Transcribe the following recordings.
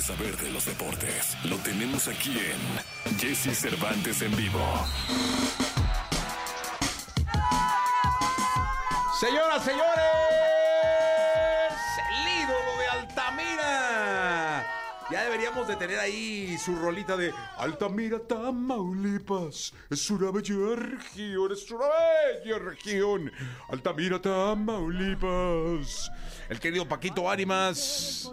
saber de los deportes, lo tenemos aquí en Jesse Cervantes en vivo. Señoras, señores, el ídolo de Altamira. Ya deberíamos de tener ahí su rolita de Altamira, Tamaulipas. Es una bella región, es una bella región. Altamira, Tamaulipas. El querido Paquito Ánimas.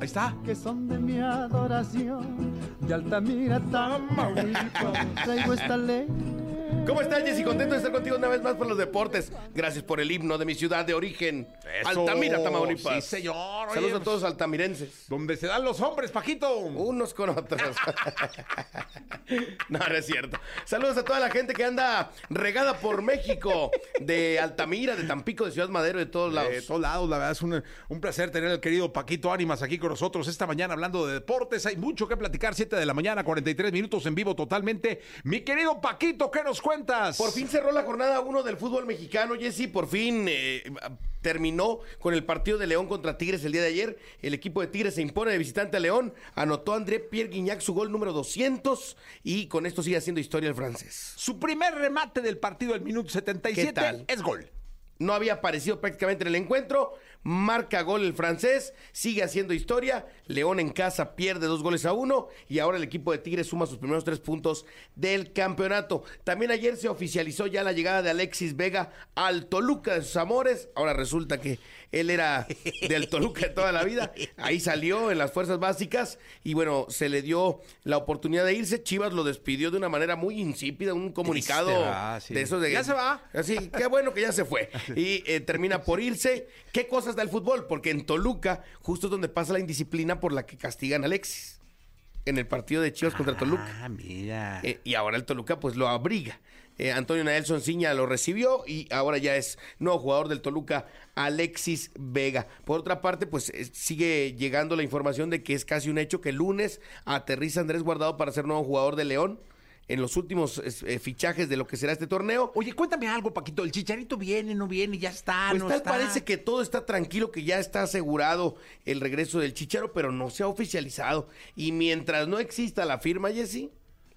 Ahí está. que son de mi adoración. De Altamira, Tamaulipas, traigo esta ley. ¿Cómo estás, Jessy? Contento de estar contigo una vez más por los deportes. Gracias por el himno de mi ciudad de origen, Eso. Altamira, Tamaulipas. Sí, señor. Oye, Saludos a todos altamirenses. Donde se dan los hombres, Paquito. Unos con otros. no, no es cierto. Saludos a toda la gente que anda regada por México, de Altamira, de Tampico, de Ciudad Madero, de todos lados. De todos lados, la verdad es un, un placer tener al querido Paquito Ánimas aquí con nosotros esta mañana hablando de deportes. Hay mucho que platicar, 7 de la mañana, 43 minutos en vivo totalmente. Mi querido Paquito, ¿qué nos cuentas? Por fin cerró la jornada 1 del fútbol mexicano, Jesse. Por fin eh, terminó con el partido de León contra Tigres el día de ayer. El equipo de Tigres se impone de visitante a León. Anotó André Pierre Guignac su gol número 200 y con esto sigue haciendo historia el francés. Su primer remate del partido del minuto 77 ¿Qué tal? es gol. No había aparecido prácticamente en el encuentro. Marca gol el francés, sigue haciendo historia. León en casa pierde dos goles a uno y ahora el equipo de Tigres suma sus primeros tres puntos del campeonato. También ayer se oficializó ya la llegada de Alexis Vega al Toluca de sus amores. Ahora resulta que él era del Toluca de toda la vida. Ahí salió en las fuerzas básicas y bueno, se le dio la oportunidad de irse. Chivas lo despidió de una manera muy insípida, un comunicado ¿verdad? Sí. de esos de Ya se va. Así, qué bueno que ya se fue. Y eh, termina por irse. ¿Qué cosas da el fútbol? Porque en Toluca, justo es donde pasa la indisciplina por la que castigan a Alexis. En el partido de Chivas contra Toluca. Ah, mira. Eh, y ahora el Toluca pues lo abriga. Eh, Antonio Naelson Ciña lo recibió y ahora ya es nuevo jugador del Toluca, Alexis Vega. Por otra parte, pues eh, sigue llegando la información de que es casi un hecho que el lunes aterriza Andrés Guardado para ser nuevo jugador de León en los últimos eh, fichajes de lo que será este torneo. Oye, cuéntame algo, Paquito. ¿El chicharito viene, no viene? Ya está, Pues no tal está? parece que todo está tranquilo, que ya está asegurado el regreso del Chicharo, pero no se ha oficializado. Y mientras no exista la firma, Jesse,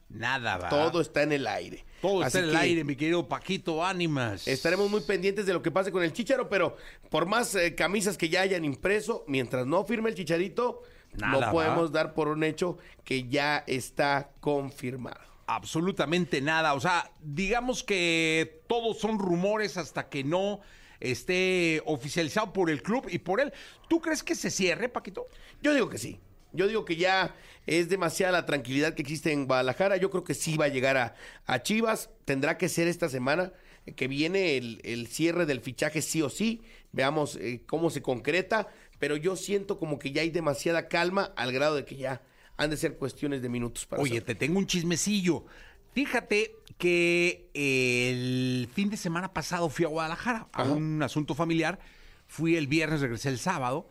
Nada, va. todo está en el aire. Todo Así está en el aire, mi querido Paquito Ánimas. Estaremos muy pendientes de lo que pase con el Chicharo, pero por más eh, camisas que ya hayan impreso, mientras no firme el Chicharito, Nada, no podemos ¿va? dar por un hecho que ya está confirmado. Absolutamente nada. O sea, digamos que todos son rumores hasta que no esté oficializado por el club y por él. ¿Tú crees que se cierre, Paquito? Yo digo que sí. Yo digo que ya es demasiada la tranquilidad que existe en Guadalajara. Yo creo que sí va a llegar a, Chivas. Tendrá que ser esta semana que viene el, el cierre del fichaje sí o sí. Veamos eh, cómo se concreta. Pero yo siento como que ya hay demasiada calma al grado de que ya han de ser cuestiones de minutos para Oye, te tengo un chismecillo. Fíjate que el fin de semana pasado fui a Guadalajara a un asunto familiar. Fui el viernes, regresé el sábado.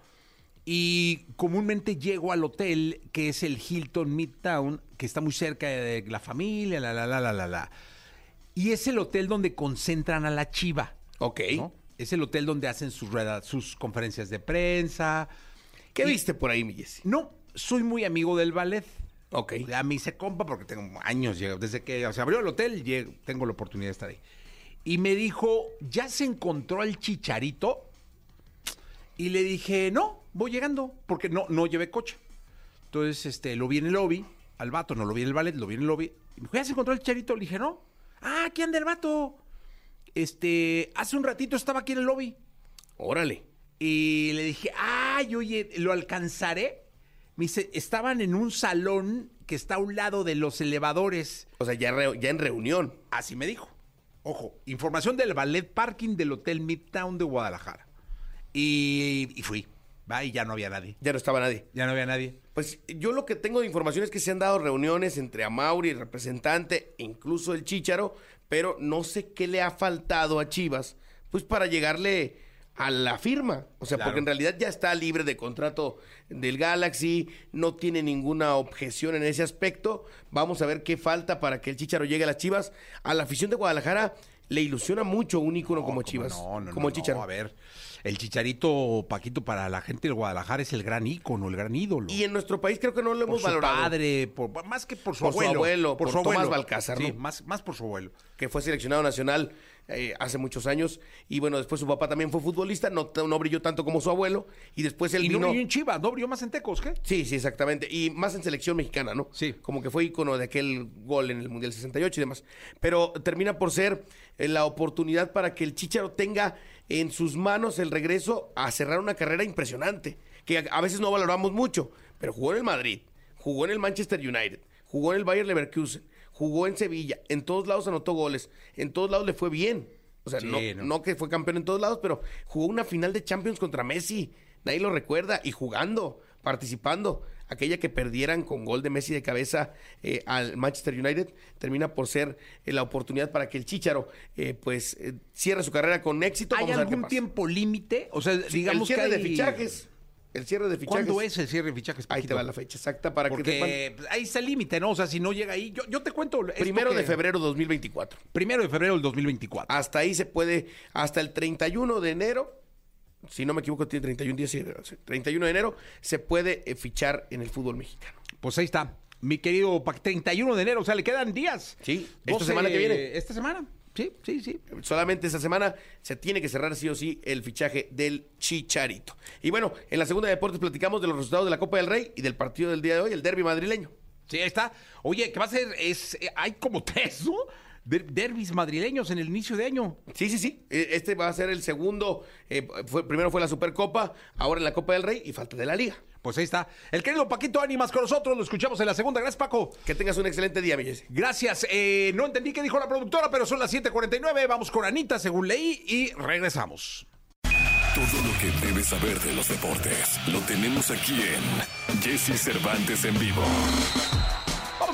Y comúnmente llego al hotel que es el Hilton Midtown, que está muy cerca de la familia, la, la, la, la, la, la. Y es el hotel donde concentran a la chiva. Ok. ¿no? Es el hotel donde hacen sus, sus conferencias de prensa. ¿Qué Y- viste por ahí, mi? No, soy muy amigo del ballet. Ok. Ya me hice compa porque tengo años, desde que se abrió el hotel, llego- tengo la oportunidad de estar ahí. Y me dijo, ¿ya se encontró el chicharito? Y le dije, no, voy llegando, porque no, no llevé coche. Entonces, este, lo vi en el lobby, al vato, no lo vi en el ballet, lo vi en el lobby. Y me dijo, ¿ya se encontró el chicharito? Le dije, no. Ah, aquí anda el vato. Este, hace un ratito estaba aquí en el lobby. Órale. Y le dije, ay, oye, ¿lo alcanzaré? Me dice, estaban en un salón que está a un lado de los elevadores. O sea, ya, re- ya en reunión. Así me dijo. Ojo, información del ballet parking del Hotel Midtown de Guadalajara. Y, y fui, va, y ya no había nadie. Ya no estaba nadie. Ya no había nadie. Pues yo lo que tengo de información es que se han dado reuniones entre Amauri, el representante, e incluso el Chícharo, pero no sé qué le ha faltado a Chivas, pues para llegarle a la firma. O sea, Claro. porque en realidad ya está libre de contrato del Galaxy, no tiene ninguna objeción en ese aspecto. Vamos a ver qué falta para que el Chícharo llegue a las Chivas. A la afición de Guadalajara le ilusiona mucho un ícono como ¿Cómo Chivas, No, no, como el a ver. El Chicharito, Paquito, para la gente del Guadalajara es el gran ícono, el gran ídolo. Y en nuestro país creo que no lo por hemos su valorado. padre, por- más que por su Por su abuelo. abuelo, por Tomás Balcázar, Sí, ¿no? más, más por su abuelo. que fue seleccionado nacional eh, hace muchos años. Y bueno, después su papá también fue futbolista, no, no brilló tanto como su abuelo. Y después él Y vino. no brilló en Chivas, no brilló más en Tecos, ¿qué? Sí, sí, exactamente. Y más en selección mexicana, ¿no? Sí. Como que fue ícono de aquel gol en el Mundial 68 y demás. Pero termina por ser eh, la oportunidad para que el Chicharo tenga en sus manos el regreso a cerrar una carrera impresionante, que a, veces no valoramos mucho, pero jugó en el Madrid, jugó en el Manchester United, jugó en el Bayer Leverkusen, jugó en Sevilla, en todos lados anotó goles, en todos lados le fue bien. O sea, Sí, no, no. no que fue campeón en todos lados, pero jugó una final de Champions contra Messi. Nadie lo recuerda. Y jugando, participando. Aquella que perdieran con gol de Messi de cabeza eh, al Manchester United termina por ser eh, la oportunidad para que el Chicharo eh, pues eh, cierre su carrera con éxito. ¿Hay Vamos a ver qué algún pasa. tiempo límite? O sea, Sí, digamos el cierre que de fichajes. El cierre de fichajes. ¿Cuándo es el cierre de fichajes? Ahí te va la fecha exacta para que Porque sepan. pues, ahí está el límite, ¿no? O sea, si no llega ahí, yo, yo te cuento. Primero de febrero 2024. Primero de febrero del 2024. Hasta ahí se puede, hasta el 31 de enero, si no me equivoco, tiene 31 días, sí, sí, 31 de enero, se puede eh, fichar en el fútbol mexicano. Pues ahí está. Mi querido Pac, 31 de enero, o sea, le quedan días. Sí, esta semana que viene. Esta semana. Sí, sí, sí. Solamente esa semana se tiene que cerrar sí o sí el fichaje del Chicharito. Y bueno, en la segunda de deportes platicamos de los resultados de la Copa del Rey y del partido del día de hoy, el derby madrileño. Sí, ahí está. Oye, ¿qué va a ser? Es, eh, hay como tres, ¿no? Der- derbis madrileños en el inicio de año. Sí, sí, sí. Eh, Este va a ser el segundo. eh, fue, primero fue la Supercopa, ahora en la Copa del Rey y falta de la Liga. Pues ahí está. El querido Paquito Ánimas con nosotros, lo escuchamos en la segunda. Gracias, Paco. Que tengas un excelente día, Jesse. Gracias. Eh, no entendí qué dijo la productora, pero son las 7:49. Vamos con Anita, según leí, y regresamos. Todo lo que debes saber de los deportes lo tenemos aquí en Jesse Cervantes en vivo.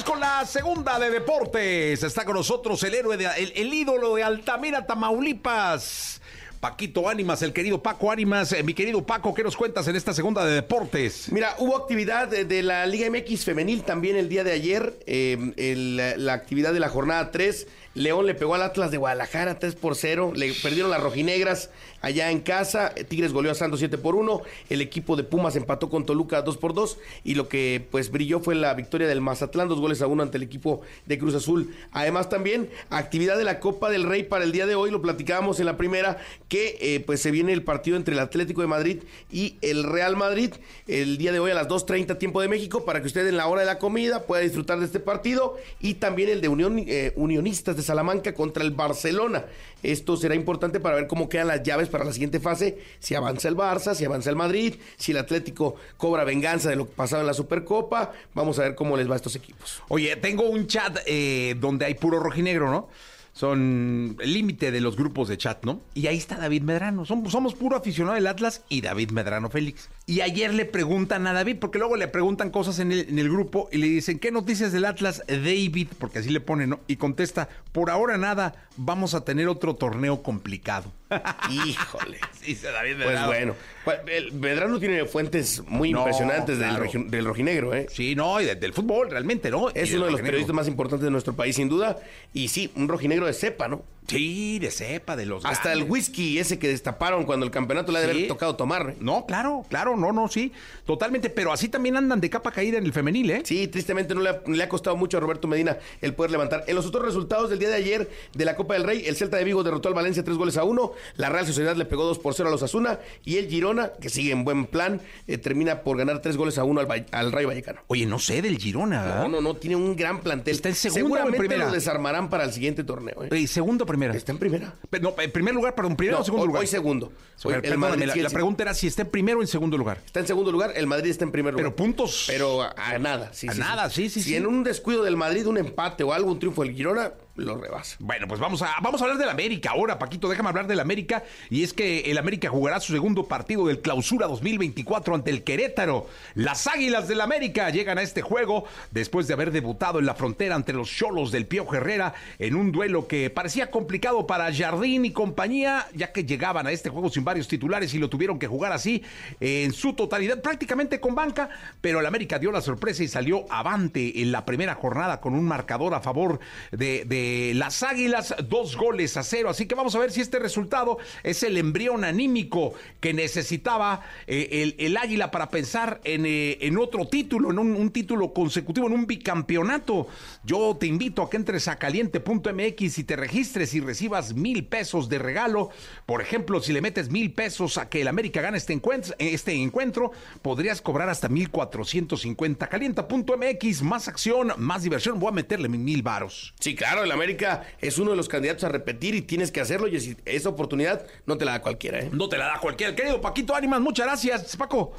Con la segunda de deportes. Está con nosotros el héroe, de, el, ídolo de Altamira, Tamaulipas. Paquito Ánimas, el querido Paco Ánimas. Eh, mi querido Paco, ¿qué nos cuentas en esta segunda de deportes? Mira, hubo actividad de, la Liga MX femenil también el día de ayer. eh, la actividad de la jornada 3. León le pegó al Atlas de Guadalajara 3 por 0. Le perdieron las rojinegras allá en casa. Tigres goleó a Santos 7 por 1. El equipo de Pumas empató con Toluca 2 por 2. Y lo que pues brilló fue la victoria del Mazatlán, dos goles a uno ante el equipo de Cruz Azul. Además también actividad de la Copa del Rey para el día de hoy. Lo platicábamos en la primera que eh, pues se viene el partido entre el Atlético de Madrid y el Real Madrid. El día de hoy a las 2.30 tiempo de México para que usted en la hora de la comida pueda disfrutar de este partido. Y también el de Unión, eh, Unionistas de Salamanca contra el Barcelona. Esto será importante para ver cómo quedan las llaves para la siguiente fase. Si avanza el Barça, si avanza el Madrid, si el Atlético cobra venganza de lo que pasaba en la Supercopa. Vamos a ver cómo les va a estos equipos. Oye, tengo un chat eh, donde hay puro rojinegro, ¿no? Son el límite de los grupos de chat, ¿no? Y ahí está David Medrano. Somos, somos puro aficionado del Atlas y David Medrano Félix. Y ayer le preguntan a David, porque luego le preguntan cosas en el, en el grupo y le dicen, ¿qué noticias del Atlas, David? Porque así le ponen, ¿no? Y contesta, por ahora nada, vamos a tener otro torneo complicado. Híjole. Dice David Pues Medrano. bueno, Pues, el Medrano tiene fuentes muy No, impresionantes del claro. del, rojinegro, ¿eh? Sí, no, y de- del fútbol, realmente, ¿no? Es uno de los periodistas más importantes de nuestro país, sin duda. Y sí, un rojinegro de cepa, ¿no? Sí, de cepa, de los Hasta el whisky ese que destaparon cuando el campeonato le ha de Sí. haber tocado tomar. ¿eh? No, claro, claro, no, no, sí, totalmente, pero así también andan de capa caída en el femenil, ¿eh? Sí, tristemente no le ha, le ha costado mucho a Roberto Medina el poder levantar. En los otros resultados del día de ayer de la Copa del Rey, el Celta de Vigo derrotó al Valencia tres goles a uno, la Real Sociedad le pegó dos por cero a los Asuna y el Girona, que sigue en buen plan, eh, termina por ganar tres goles a uno al, al Rayo Vallecano. Oye, no sé del Girona, ¿verdad? No, no, no, tiene un gran plantel. ¿Está en segunda o en Seguramente primera? lo desarmarán para el siguiente torneo. ¿eh? Eh, segundo primera. Está en primera. No, en primer lugar, perdón, primero No, o segundo hoy, lugar. hoy segundo. Hoy Oye, el perdóname, Madrid la, pregunta era si está en primero o en segundo lugar. Está en segundo lugar, el Madrid está en primer lugar. Pero puntos- Pero a, a nada, sí, A sí, nada, sí, sí, Si sí. en un descuido del Madrid, un empate o algo, un triunfo del Girona, lo rebasa. Bueno, pues vamos a, vamos a hablar del América ahora, Paquito, déjame hablar del América. Y es que el América jugará su segundo partido del Clausura 2024 ante el Querétaro. Las Águilas del América llegan a este juego después de haber debutado en la frontera ante los Cholos del Pío Herrera en un duelo que parecía complicado para Jardín y compañía, ya que llegaban a este juego sin varios titulares y lo tuvieron que jugar así en su totalidad, prácticamente con banca, pero el América dio la sorpresa y salió avante en la primera jornada con un marcador a favor de eh, las Águilas, dos goles a cero. Así que vamos a ver si este resultado es el embrión anímico que necesitaba eh, el, el Águila para pensar en, eh, en otro título, en un, un título consecutivo, en un bicampeonato. Yo te invito a que entres a caliente.mx y te registres y recibas mil pesos de regalo. Por ejemplo, si le metes mil pesos a que el América gane este encuentro, este encuentro podrías cobrar hasta mil cuatrocientos cincuenta. Calienta.mx, más acción, más diversión. Voy a meterle mil varos. Sí, claro, el América es uno de los candidatos a repetir y tienes que hacerlo. Y si- esa oportunidad no te la da cualquiera, ¿eh? No te la da cualquiera. Querido Paquito Ánimas, muchas gracias, Paco.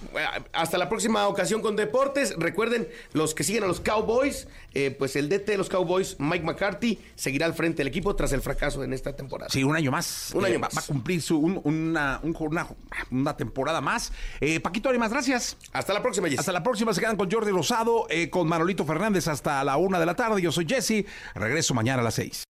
Hasta la próxima ocasión con deportes. Recuerden, los que siguen a los Cowboys, eh, pues el DT de los Cowboys, Mike McCarthy, seguirá al frente del equipo tras el fracaso en esta temporada. Sí, un año más. Un año va- más. Va, a cumplir su, un- una, un- una, una temporada más. Eh, Paquito Ánimas, gracias. Hasta la próxima, Jessy. Hasta la próxima. Se quedan con Jordi Rosado, eh, con Manolito Fernández hasta la una de la tarde. Yo soy Jesse. Regreso mañana las seis.